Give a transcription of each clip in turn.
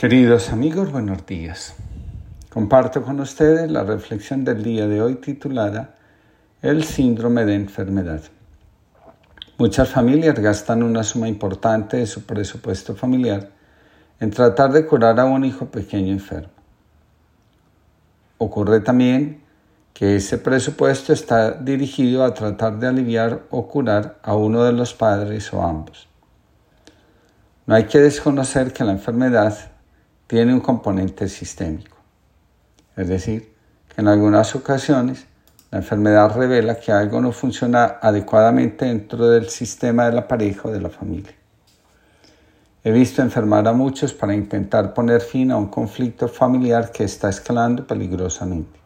Queridos amigos, buenos días. Comparto con ustedes la reflexión del día de hoy titulada El síndrome de enfermedad. Muchas familias gastan una suma importante de su presupuesto familiar en tratar de curar a un hijo pequeño enfermo. Ocurre también que ese presupuesto está dirigido a tratar de aliviar o curar a uno de los padres o ambos. No hay que desconocer que la enfermedad tiene un componente sistémico. Es decir, que en algunas ocasiones la enfermedad revela que algo no funciona adecuadamente dentro del sistema de la pareja o de la familia. He visto enfermar a muchos para intentar poner fin a un conflicto familiar que está escalando peligrosamente.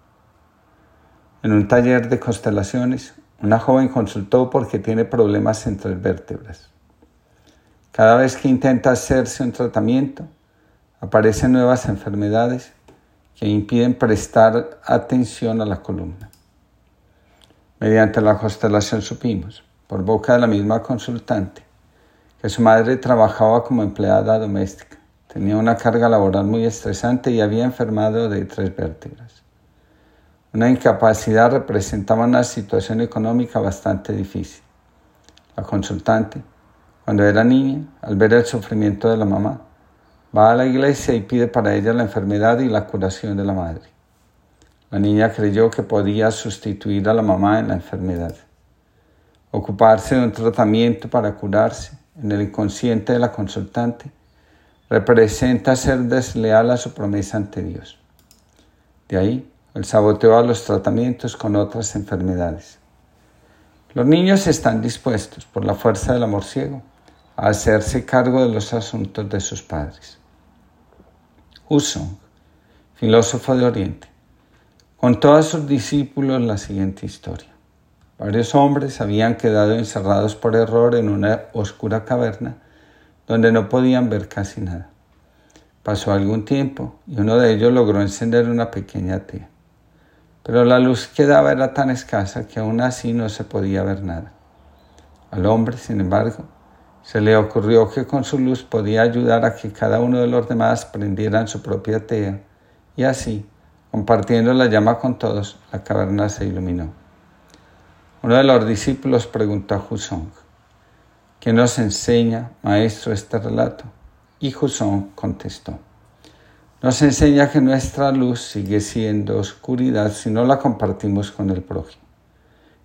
En un taller de constelaciones, una joven consultó porque tiene problemas entre vértebras. Cada vez que intenta hacerse un tratamiento, aparecen nuevas enfermedades que impiden prestar atención a la columna. Mediante la constelación supimos, por boca de la misma consultante, que su madre trabajaba como empleada doméstica, tenía una carga laboral muy estresante y había enfermado de tres vértebras. Una incapacidad representaba una situación económica bastante difícil. La consultante, cuando era niña, al ver el sufrimiento de la mamá, Va a la iglesia y pide para ella la enfermedad y la curación de la madre. La niña creyó que podía sustituir a la mamá en la enfermedad. Ocuparse de un tratamiento para curarse en el inconsciente de la consultante representa ser desleal a su promesa ante Dios. De ahí el saboteo a los tratamientos con otras enfermedades. Los niños están dispuestos, por la fuerza del amor ciego, a hacerse cargo de los asuntos de sus padres. Husong, filósofo de Oriente, contó a sus discípulos la siguiente historia. Varios hombres habían quedado encerrados por error en una oscura caverna donde no podían ver casi nada. Pasó algún tiempo y uno de ellos logró encender una pequeña tea. Pero la luz que daba era tan escasa que aún así no se podía ver nada. Al hombre, sin embargo, se le ocurrió que con su luz podía ayudar a que cada uno de los demás prendieran su propia tea y así, compartiendo la llama con todos, la caverna se iluminó. Uno de los discípulos preguntó a Husong, ¿qué nos enseña, maestro, este relato? Y Husong contestó, nos enseña que nuestra luz sigue siendo oscuridad si no la compartimos con el prójimo.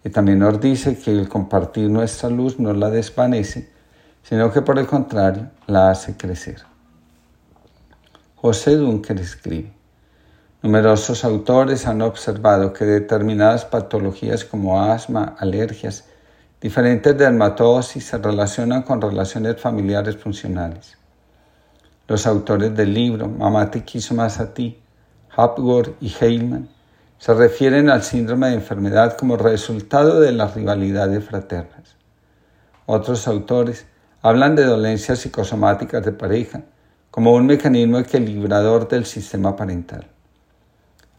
Y también nos dice que el compartir nuestra luz no la desvanece, sino que por el contrario la hace crecer. José Dunker escribe, numerosos autores han observado que determinadas patologías como asma, alergias, diferentes dermatosis se relacionan con relaciones familiares funcionales. Los autores del libro Mamá te quiso más a ti, Hapgor y Heilman, se refieren al síndrome de enfermedad como resultado de las rivalidades fraternas. Otros autores Hablan de dolencias psicosomáticas de pareja como un mecanismo equilibrador del sistema parental.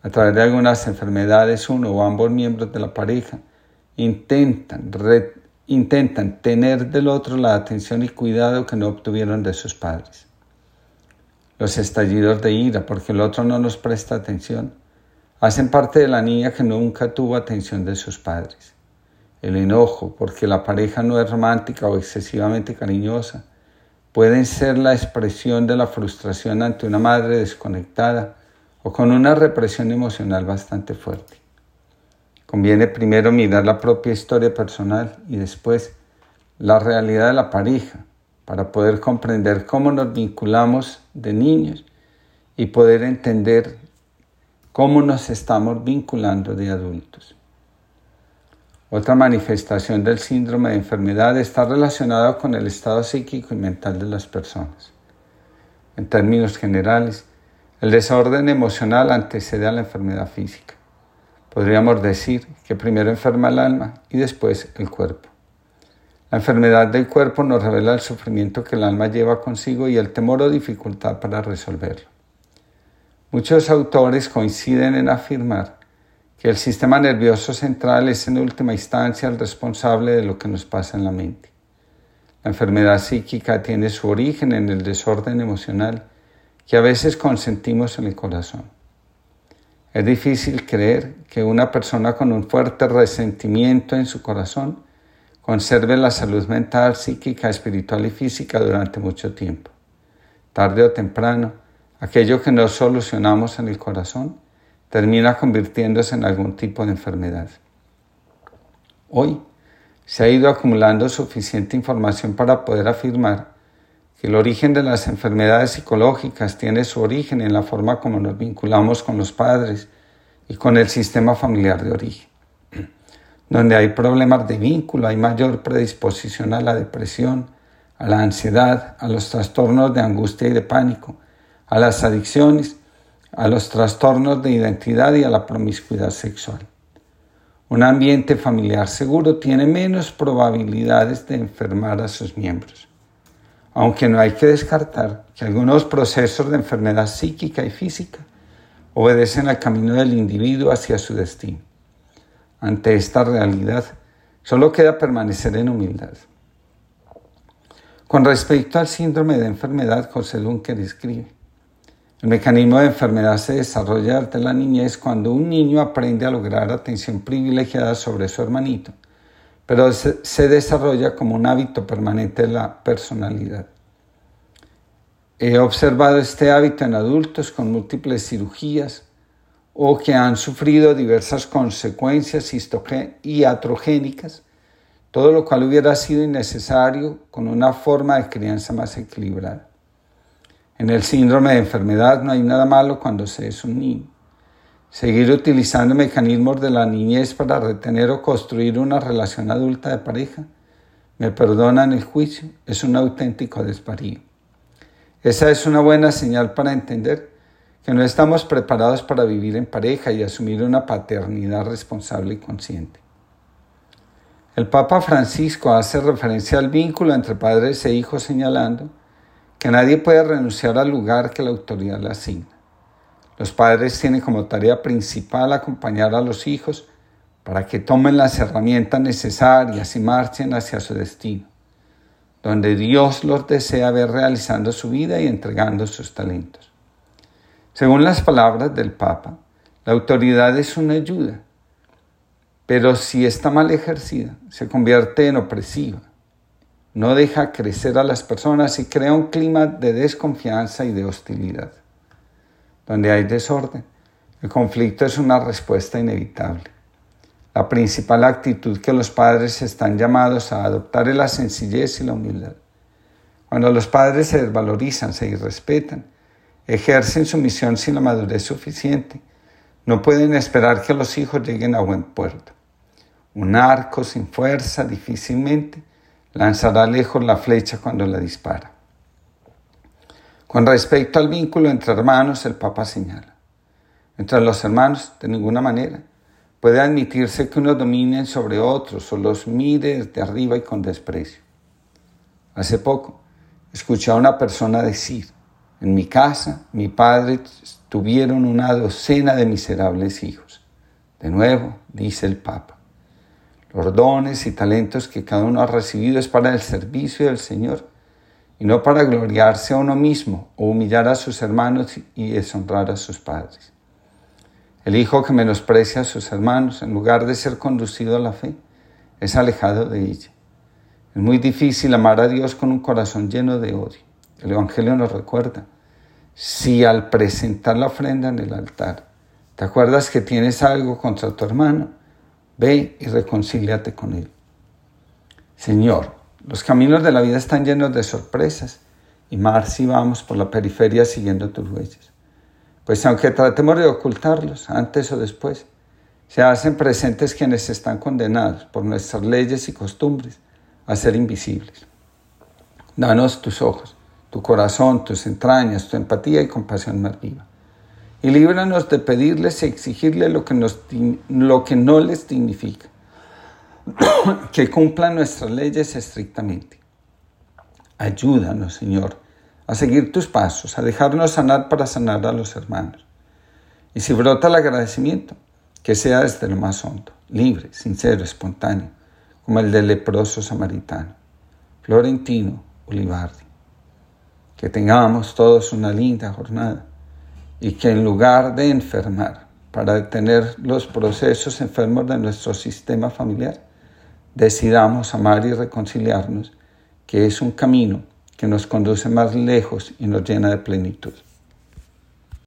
A través de algunas enfermedades, uno o ambos miembros de la pareja intentan, intentan tener del otro la atención y cuidado que no obtuvieron de sus padres. Los estallidos de ira porque el otro no nos presta atención hacen parte de la niña que nunca tuvo atención de sus padres el enojo, porque la pareja no es romántica o excesivamente cariñosa, pueden ser la expresión de la frustración ante una madre desconectada o con una represión emocional bastante fuerte. Conviene primero mirar la propia historia personal y después la realidad de la pareja para poder comprender cómo nos vinculamos de niños y poder entender cómo nos estamos vinculando de adultos. Otra manifestación del síndrome de enfermedad está relacionada con el estado psíquico y mental de las personas. En términos generales, el desorden emocional antecede a la enfermedad física. Podríamos decir que primero enferma el alma y después el cuerpo. La enfermedad del cuerpo nos revela el sufrimiento que el alma lleva consigo y el temor o dificultad para resolverlo. Muchos autores coinciden en afirmar que el sistema nervioso central es en última instancia el responsable de lo que nos pasa en la mente. La enfermedad psíquica tiene su origen en el desorden emocional que a veces consentimos en el corazón. Es difícil creer que una persona con un fuerte resentimiento en su corazón conserve la salud mental, psíquica, espiritual y física durante mucho tiempo. Tarde o temprano, aquello que no solucionamos en el corazón termina convirtiéndose en algún tipo de enfermedad. Hoy se ha ido acumulando suficiente información para poder afirmar que el origen de las enfermedades psicológicas tiene su origen en la forma como nos vinculamos con los padres y con el sistema familiar de origen. Donde hay problemas de vínculo, hay mayor predisposición a la depresión, a la ansiedad, a los trastornos de angustia y de pánico, a las adicciones, a los trastornos de identidad y a la promiscuidad sexual. Un ambiente familiar seguro tiene menos probabilidades de enfermar a sus miembros aunque no hay que descartar que algunos procesos de enfermedad psíquica y física obedecen al camino del individuo hacia su destino. Ante esta realidad, solo queda permanecer en humildad. Con respecto al síndrome de enfermedad, José Dunker escribe, el mecanismo de enfermedad se desarrolla desde la niñez cuando un niño aprende a lograr atención privilegiada sobre su hermanito pero se, desarrolla como un hábito permanente de la personalidad. He observado este hábito en adultos con múltiples cirugías o que han sufrido diversas consecuencias iatrogénicas, todo lo cual hubiera sido innecesario con una forma de crianza más equilibrada. En el síndrome de enfermedad no hay nada malo cuando se es un niño. Seguir utilizando mecanismos de la niñez para retener o construir una relación adulta de pareja, me perdonan el juicio, es un auténtico desvarío. Esa es una buena señal para entender que no estamos preparados para vivir en pareja y asumir una paternidad responsable y consciente. El Papa Francisco hace referencia al vínculo entre padres e hijos señalando que nadie puede renunciar al lugar que la autoridad le asigna. Los padres tienen como tarea principal acompañar a los hijos para que tomen las herramientas necesarias y marchen hacia su destino, donde Dios los desea ver realizando su vida y entregando sus talentos. Según las palabras del Papa, la autoridad es una ayuda, pero si está mal ejercida, se convierte en opresiva. No deja crecer a las personas y crea un clima de desconfianza y de hostilidad donde hay desorden. El conflicto es una respuesta inevitable. La principal actitud que los padres están llamados a adoptar es la sencillez y la humildad. Cuando los padres se desvalorizan, se irrespetan, ejercen su misión sin la madurez suficiente, no pueden esperar que los hijos lleguen a buen puerto. Un arco sin fuerza difícilmente lanzará lejos la flecha cuando la dispara. Con respecto al vínculo entre hermanos, el Papa señala, entre los hermanos, de ninguna manera, puede admitirse que unos dominen sobre otros o los mire desde arriba y con desprecio. Hace poco escuché a una persona decir, en mi casa mi padre tuvieron una docena de miserables hijos. De nuevo, dice el Papa, los dones y talentos que cada uno ha recibido es para el servicio del Señor y no para gloriarse a uno mismo o humillar a sus hermanos y deshonrar a sus padres. El hijo que menosprecia a sus hermanos en lugar de ser conducido a la fe es alejado de ella. Es muy difícil amar a Dios con un corazón lleno de odio. El Evangelio nos recuerda, si al presentar la ofrenda en el altar te acuerdas que tienes algo contra tu hermano, ve y reconcíliate con él. Señor, los caminos de la vida están llenos de sorpresas y más si vamos por la periferia siguiendo tus huellas. Pues aunque tratemos de ocultarlos antes o después, se hacen presentes quienes están condenados por nuestras leyes y costumbres a ser invisibles. Danos tus ojos, tu corazón, tus entrañas, tu empatía y compasión más viva. Y líbranos de pedirles y exigirles lo que, lo que no les dignifica que cumplan nuestras leyes estrictamente. Ayúdanos, Señor, a seguir tus pasos, a dejarnos sanar para sanar a los hermanos. Y si brota el agradecimiento, que sea desde lo más hondo, libre, sincero, espontáneo, como el del leproso samaritano, Florentino Ulibardi. que tengamos todos una linda jornada y que en lugar de enfermar para detener los procesos enfermos de nuestro sistema familiar, decidamos amar y reconciliarnos, que es un camino que nos conduce más lejos y nos llena de plenitud.